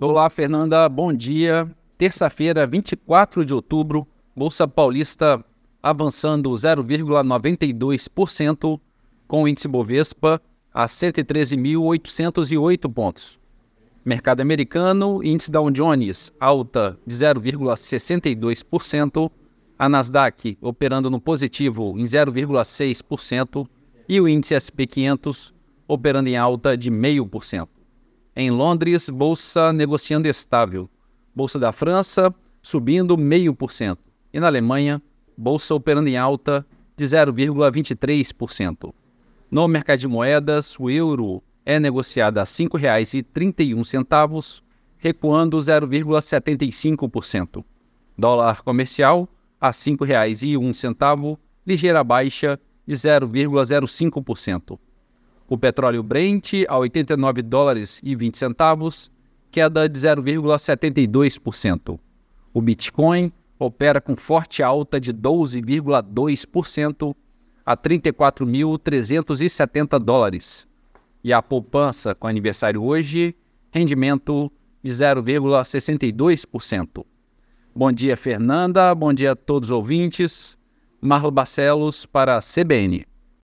Olá, Fernanda, bom dia. Terça-feira, 24 de outubro, Bolsa Paulista avançando 0,92%, com o índice Bovespa a 113.808 pontos. Mercado americano, índice Dow Jones alta de 0,62%, a Nasdaq operando no positivo em 0,6% e o índice SP 500 operando em alta de 0,5%. Em Londres, bolsa negociando estável. Bolsa da França subindo 0,5%. E na Alemanha, bolsa operando em alta de 0,23%. No mercado de moedas, o euro é negociado a R$ 5,31, recuando 0,75%. Dólar comercial a R$ 5,01, ligeira baixa de 0,05%. O petróleo Brent a 89 dólares e 20 centavos, queda de 0,72%. O Bitcoin opera com forte alta de 12,2% a 34.370 dólares. E a poupança com aniversário hoje, rendimento de 0,62%. Bom dia, Fernanda. Bom dia a todos os ouvintes. Marlo Barcelos para a CBN.